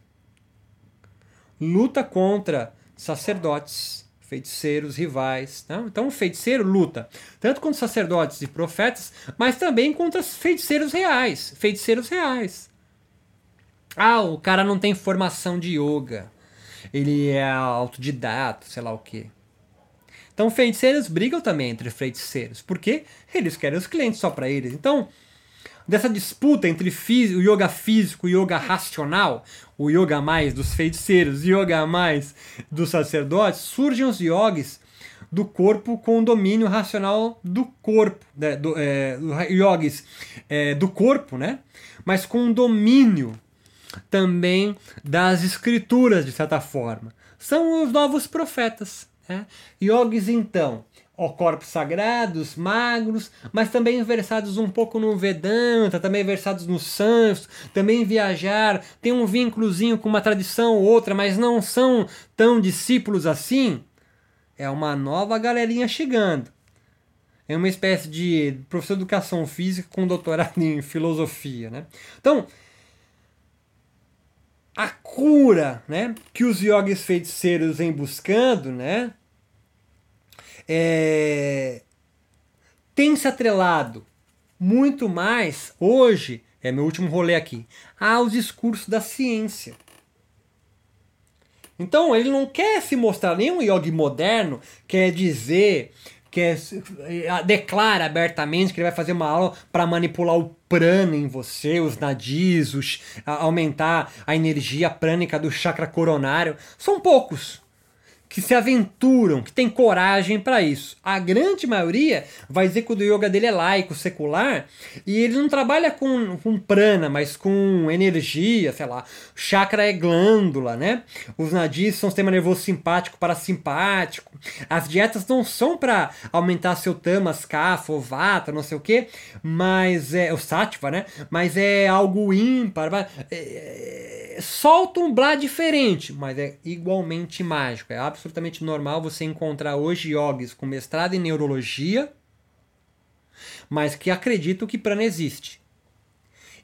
Luta contra sacerdotes, feiticeiros, rivais. Né? Então o feiticeiro luta tanto contra sacerdotes e profetas, mas também contra feiticeiros reais. Feiticeiros reais. Ah, o cara não tem formação de yoga. Ele é autodidata, sei lá o quê. Então, feiticeiros brigam também entre feiticeiros, porque eles querem os clientes só para eles. Então, dessa disputa entre o yoga físico e o yoga racional, o yoga mais dos feiticeiros o yoga mais dos sacerdotes, surgem os yogis do corpo com domínio racional do corpo, né? do, é, yogis é, do corpo, né? mas com domínio também das escrituras, de certa forma. São os novos profetas. Né? Yogis, então, ó, corpos sagrados, magros, mas também versados um pouco no Vedanta, também versados no Sanskrit, também viajar, tem um vínculozinho com uma tradição ou outra, mas não são tão discípulos assim. É uma nova galerinha chegando. É uma espécie de professor de educação física com doutorado em filosofia, né? Então, a cura né, que os yogis feiticeiros vêm buscando, né, é, tem se atrelado muito mais, hoje, é meu último rolê aqui, aos discursos da ciência. Então ele não quer se mostrar nenhum yogi moderno, quer dizer, quer declara abertamente que ele vai fazer uma aula para manipular o prana em você, os nadis, os, aumentar a energia prânica do chakra coronário. São poucos que se aventuram, que tem coragem para isso. A grande maioria vai dizer que o yoga dele é laico, secular, e ele não trabalha com, com prana, mas com energia, sei lá. Chakra é glândula, né? Os nadis são sistema nervoso simpático, parasimpático. As dietas não são para aumentar seu tamas, kapha, vata, não sei o que, mas é o sattva, né? Mas é algo ímpar. É, é, solta um blá diferente, mas é igualmente mágico. É absolutamente normal você encontrar hoje yogis com mestrado em neurologia, mas que acreditam que prana existe.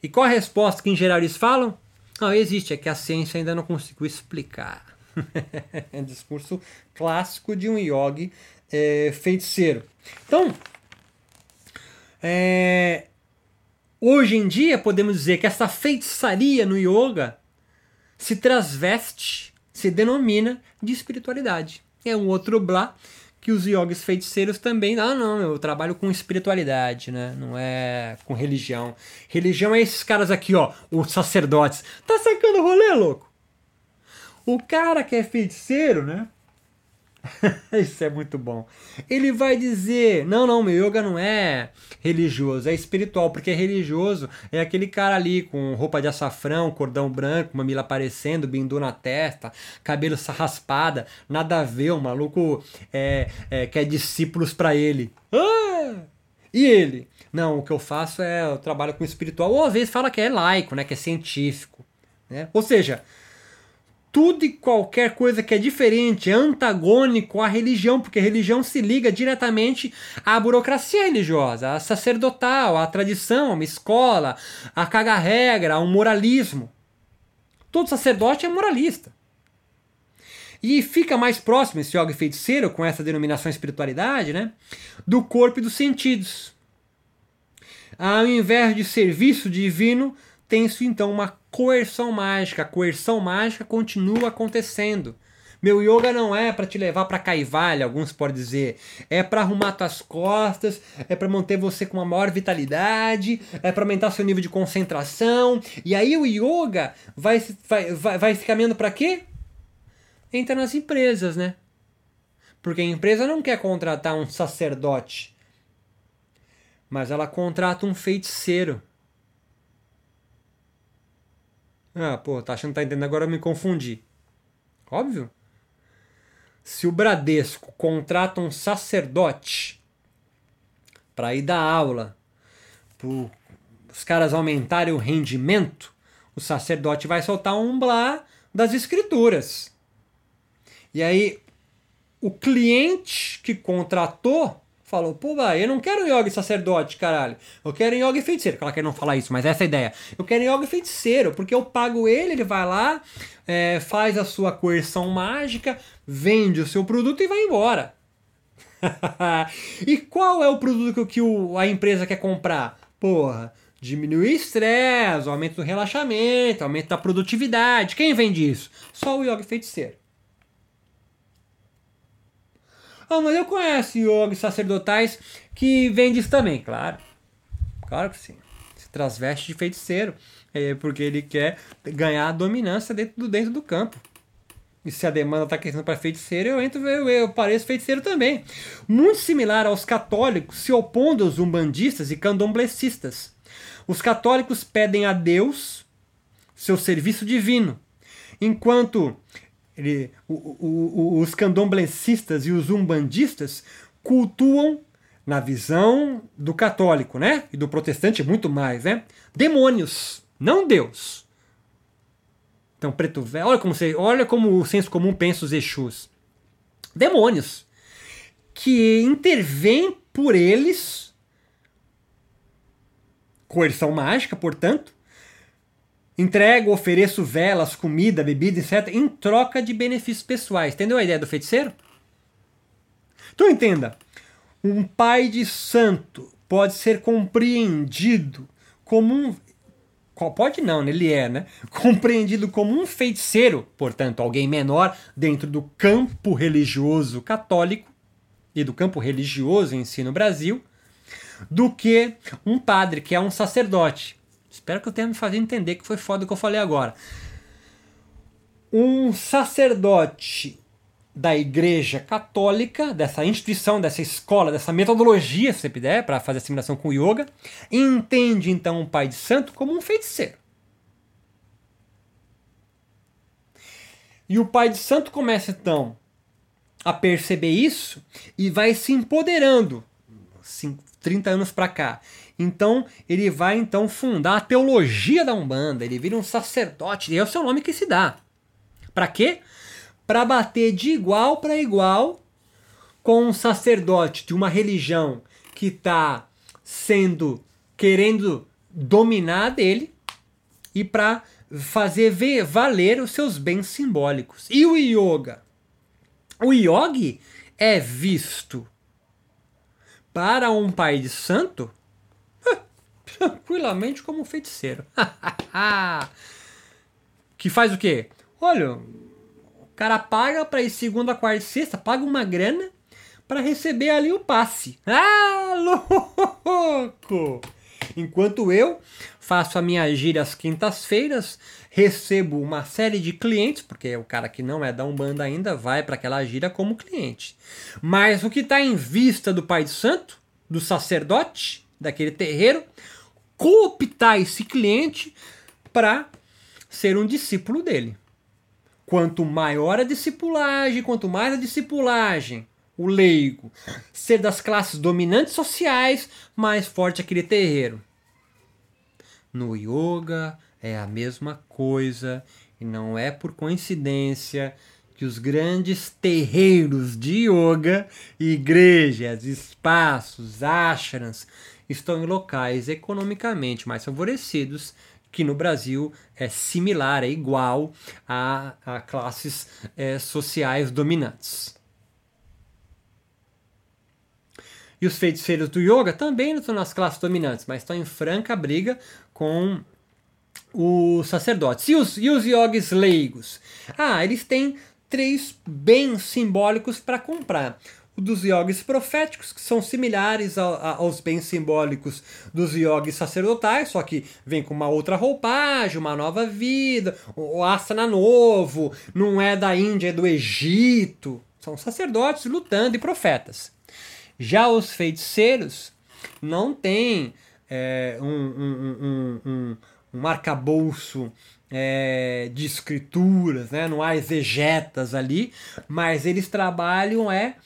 E qual a resposta que em geral eles falam? Não, existe, é que a ciência ainda não conseguiu explicar. é um discurso clássico de um yogi é, feiticeiro. Então, é, hoje em dia podemos dizer que essa feitiçaria no yoga se transveste, se denomina de espiritualidade. É um outro blá que os yogis feiticeiros também. Ah, não, eu trabalho com espiritualidade, né? Não é com religião. Religião é esses caras aqui, ó, os sacerdotes. Tá sacando o rolê, louco? O cara que é feiticeiro, né? Isso é muito bom. Ele vai dizer: não, não, meu yoga não é religioso, é espiritual, porque religioso é aquele cara ali com roupa de açafrão, cordão branco, mamila aparecendo, bindu na testa, cabelo raspada, nada a ver, o maluco é, é, quer discípulos para ele. Ah! E ele? Não, o que eu faço é eu trabalho com espiritual, ou às vezes fala que é laico, né, que é científico. Né? Ou seja, tudo e qualquer coisa que é diferente, é antagônico à religião, porque a religião se liga diretamente à burocracia religiosa, à sacerdotal, à tradição, a uma escola, a caga-regra, ao moralismo. Todo sacerdote é moralista. E fica mais próximo esse yoga feiticeiro, com essa denominação espiritualidade, né, do corpo e dos sentidos. Ao invés de serviço divino, tem-se então uma coerção mágica. A coerção mágica continua acontecendo. Meu yoga não é para te levar para caivalha, alguns podem dizer. É para arrumar tuas costas, é para manter você com uma maior vitalidade, é para aumentar seu nível de concentração. E aí o yoga vai, vai, vai, vai se caminhando para quê? Entra nas empresas, né? Porque a empresa não quer contratar um sacerdote, mas ela contrata um feiticeiro. Ah, pô, tá achando que tá entendendo? Agora eu me confundi. Óbvio. Se o Bradesco contrata um sacerdote para ir dar aula, para os caras aumentarem o rendimento, o sacerdote vai soltar um blá das escrituras. E aí, o cliente que contratou falou, pô, eu não quero yoga sacerdote, caralho. Eu quero yoga feiticeiro. Ela quer não falar isso, mas essa é a ideia. Eu quero yoga feiticeiro, porque eu pago ele, ele vai lá, é, faz a sua coerção mágica, vende o seu produto e vai embora. e qual é o produto que o, a empresa quer comprar? Porra, diminuir o estresse, aumento do relaxamento, aumento da produtividade. Quem vende isso? Só o yoga feiticeiro. Ah, mas eu conheço yogis sacerdotais que vendem isso também, claro. Claro que sim. Se transveste de feiticeiro. É porque ele quer ganhar a dominância dentro do, dentro do campo. E se a demanda está crescendo para feiticeiro, eu entro, eu, eu pareço feiticeiro também. Muito similar aos católicos se opondo aos umbandistas e candomblecistas. Os católicos pedem a Deus seu serviço divino, enquanto ele, o, o, os candomblecistas e os umbandistas cultuam, na visão do católico, né? E do protestante muito mais, né? Demônios, não Deus. Então, preto velho, olha como, você, olha como o senso comum pensa os Exus. Demônios. Que intervêm por eles, coerção mágica, portanto, Entrego, ofereço velas, comida, bebida, etc., em troca de benefícios pessoais. Entendeu a ideia do feiticeiro? Então entenda: um pai de santo pode ser compreendido como um. pode não, né? ele é, né? Compreendido como um feiticeiro, portanto, alguém menor dentro do campo religioso católico e do campo religioso em si no Brasil, do que um padre, que é um sacerdote. Espero que eu tenha me fazer entender que foi foda o que eu falei agora. Um sacerdote da Igreja Católica, dessa instituição, dessa escola, dessa metodologia, se você puder, para fazer assimilação com o yoga, entende então o Pai de Santo como um feiticeiro. E o Pai de Santo começa então a perceber isso e vai se empoderando. 30 anos para cá. Então, ele vai então fundar a teologia da Umbanda, ele vira um sacerdote, e é o seu nome que se dá. Para quê? Para bater de igual para igual com um sacerdote de uma religião que está sendo querendo dominar dele e para fazer ver, valer os seus bens simbólicos. E o yoga? O yogi é visto para um pai de santo tranquilamente como um feiticeiro. que faz o quê? Olha, o cara paga para ir segunda, quarta e sexta, paga uma grana para receber ali o passe. Ah, louco! Enquanto eu faço a minha gira às quintas-feiras, recebo uma série de clientes, porque o cara que não é da Umbanda ainda vai para aquela gira como cliente. Mas o que está em vista do Pai de Santo, do sacerdote daquele terreiro, cooptar esse cliente para ser um discípulo dele. Quanto maior a discipulagem, quanto mais a discipulagem, o leigo, ser das classes dominantes sociais, mais forte aquele terreiro. No yoga é a mesma coisa e não é por coincidência que os grandes terreiros de yoga, igrejas, espaços, ashrams, estão em locais economicamente mais favorecidos que no Brasil é similar, é igual a, a classes é, sociais dominantes. E os feiticeiros do yoga também estão nas classes dominantes, mas estão em franca briga com os sacerdotes. E os, e os yogis leigos? Ah, eles têm três bens simbólicos para comprar dos yogis proféticos, que são similares aos bens simbólicos dos yogis sacerdotais, só que vem com uma outra roupagem, uma nova vida, o asana novo, não é da Índia, é do Egito. São sacerdotes lutando e profetas. Já os feiticeiros não têm é, um, um, um, um, um arcabouço é, de escrituras, né? não há exegetas ali, mas eles trabalham é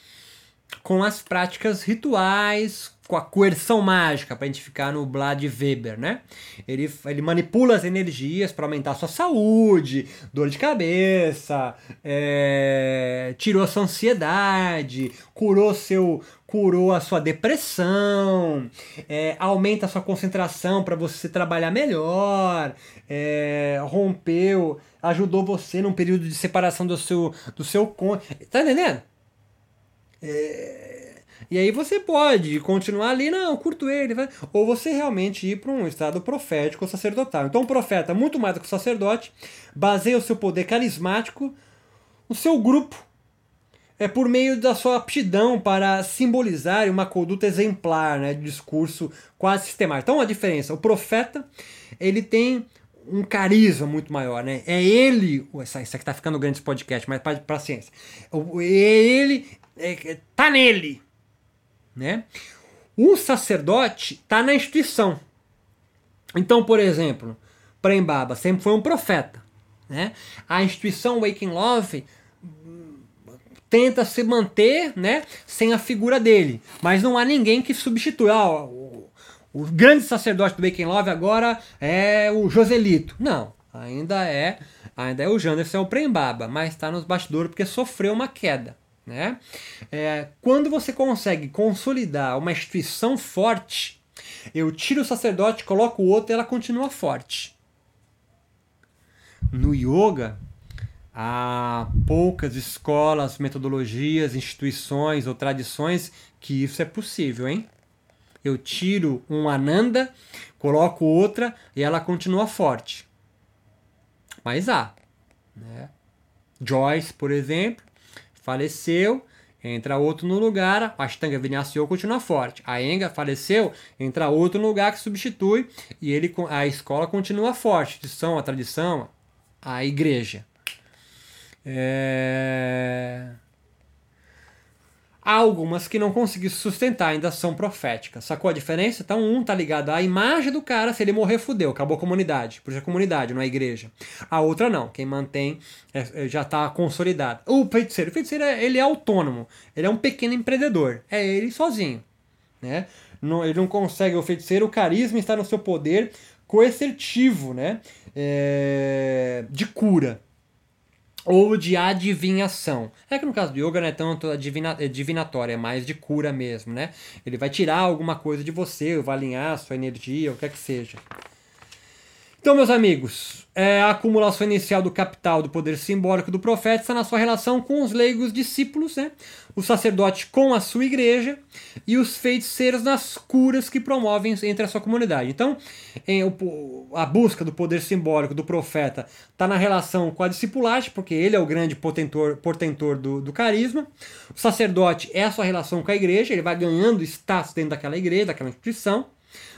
com as práticas rituais, com a coerção mágica, para a gente ficar no Blad Weber, né? Ele, ele manipula as energias para aumentar a sua saúde, dor de cabeça, é, tirou a sua ansiedade, curou seu curou a sua depressão, é, aumenta a sua concentração para você trabalhar melhor, é, rompeu, ajudou você num período de separação do seu do seu cônjuge. Tá entendendo? É... E aí você pode continuar ali, não, curto ele, ou você realmente ir para um estado profético ou sacerdotal. Então, o profeta, muito mais do que o sacerdote, baseia o seu poder carismático no seu grupo, é por meio da sua aptidão para simbolizar uma conduta exemplar, né, de discurso quase sistemático. Então, a diferença, o profeta, ele tem um carisma muito maior, né? É ele, isso aqui tá ficando grande esse podcast, mas para ciência. É ele é, é, tá nele, né? O sacerdote tá na instituição. Então, por exemplo, Prembaba sempre foi um profeta, né? A instituição Waking Love hum, tenta se manter, né, sem a figura dele, mas não há ninguém que substitua. Ah, o, o grande sacerdote do Waking Love agora é o Joselito. Não, ainda é, ainda é o Janderson, é Prembaba, mas está nos bastidores porque sofreu uma queda. Né? É, quando você consegue consolidar uma instituição forte, eu tiro o sacerdote, coloco o outro e ela continua forte. No yoga, há poucas escolas, metodologias, instituições ou tradições que isso é possível, hein? eu tiro um Ananda, coloco outra e ela continua forte. Mas há. Né? Joyce, por exemplo, faleceu, entra outro no lugar, a Ashtanga Vinyasyo continua forte. A Enga faleceu, entra outro no lugar que substitui e ele, a escola continua forte. Tradição, a tradição, a igreja. É... Há algumas que não conseguiram sustentar, ainda são proféticas. Sacou a diferença? Então, um tá ligado à imagem do cara, se ele morrer, fudeu, acabou a comunidade. Por isso é comunidade, não é igreja. A outra não, quem mantém é, é já está consolidado. O feiticeiro, o feiticeiro é, ele é autônomo, ele é um pequeno empreendedor, é ele sozinho. Né? Não, ele não consegue, o feiticeiro, o carisma está no seu poder coercitivo, né? É, de cura ou de adivinhação. É que no caso do yoga não é tanto adivina, é é mais de cura mesmo, né? Ele vai tirar alguma coisa de você, vai alinhar a sua energia, o que é que seja. Então, meus amigos, é, a acumulação inicial do capital do poder simbólico do profeta está na sua relação com os leigos discípulos, né? o sacerdote com a sua igreja e os feiticeiros nas curas que promovem entre a sua comunidade. Então, em, a busca do poder simbólico do profeta está na relação com a discipulagem, porque ele é o grande potentor, portentor do, do carisma. O sacerdote é a sua relação com a igreja, ele vai ganhando status dentro daquela igreja, daquela instituição.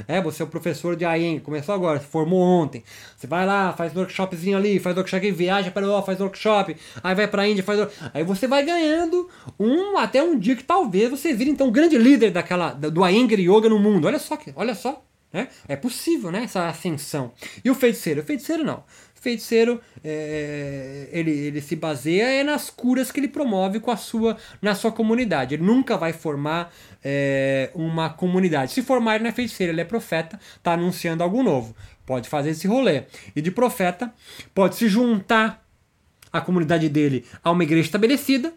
É, você é o professor de AEM, começou agora, se formou ontem. Você vai lá, faz um workshopzinho ali, faz workshop viaja para lá, faz workshop, aí vai para a Índia, faz Aí você vai ganhando um até um dia que talvez você vire então um grande líder daquela do Iyengar Yoga no mundo. Olha só que, olha só, né? É possível, né, essa ascensão. E o feiticeiro, o feiticeiro não feiticeiro é, ele, ele se baseia é nas curas que ele promove com a sua na sua comunidade. Ele nunca vai formar é, uma comunidade. Se formar, ele não é feiticeiro, ele é profeta, está anunciando algo novo. Pode fazer esse rolê. E de profeta, pode se juntar a comunidade dele a uma igreja estabelecida,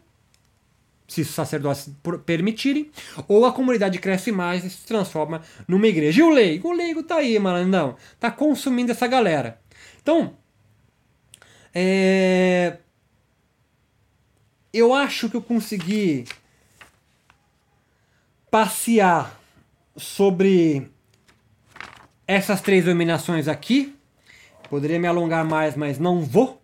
se os sacerdotes permitirem, ou a comunidade cresce mais e se transforma numa igreja. E o leigo? O leigo tá aí, malandão. Tá consumindo essa galera. Então, é... Eu acho que eu consegui passear sobre essas três dominações aqui. Poderia me alongar mais, mas não vou.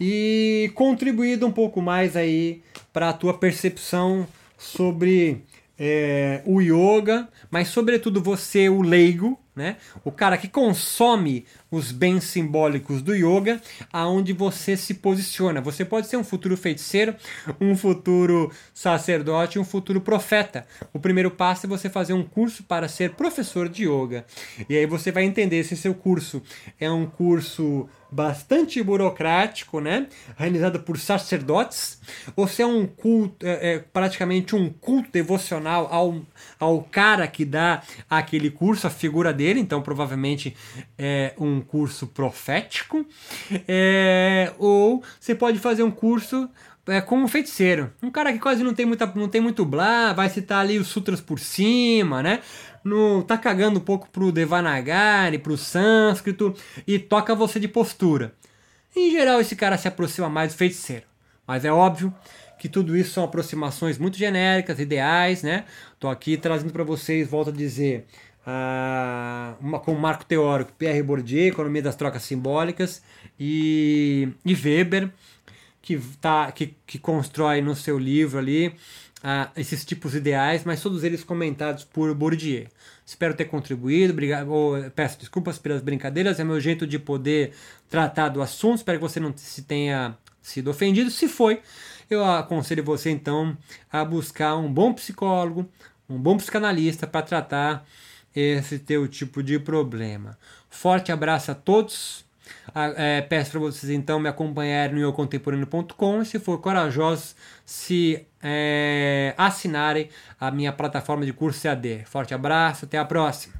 E contribuído um pouco mais aí para a tua percepção sobre é, o yoga, mas sobretudo você, o leigo, né? O cara que consome os bens simbólicos do yoga, aonde você se posiciona. Você pode ser um futuro feiticeiro, um futuro sacerdote, um futuro profeta. O primeiro passo é você fazer um curso para ser professor de yoga. E aí você vai entender se seu curso é um curso bastante burocrático, né? Realizado por sacerdotes, ou se é um culto, é, é, praticamente um culto devocional ao, ao cara que dá aquele curso, a figura dele, então provavelmente é um curso profético, é, ou você pode fazer um curso é, como um feiticeiro. Um cara que quase não tem, muita, não tem muito blá, vai citar ali os sutras por cima, né? No, tá cagando um pouco pro Devanagari, pro sânscrito e toca você de postura. Em geral, esse cara se aproxima mais do feiticeiro. Mas é óbvio que tudo isso são aproximações muito genéricas, ideais, né? Tô aqui trazendo para vocês, volto a dizer, uh, uma, com o marco teórico Pierre Bourdieu, Economia das Trocas Simbólicas, e, e Weber, que, tá, que, que constrói no seu livro ali uh, esses tipos ideais, mas todos eles comentados por Bourdieu. Espero ter contribuído, obrigado, ou, peço desculpas pelas brincadeiras, é meu jeito de poder tratar do assunto, espero que você não se tenha sido ofendido. Se foi, eu aconselho você então a buscar um bom psicólogo, um bom psicanalista para tratar esse teu tipo de problema. Forte abraço a todos. É, peço para vocês então me acompanharem no eucontemporâneo.com se for corajosos, se é, assinarem a minha plataforma de curso EAD. Forte abraço, até a próxima!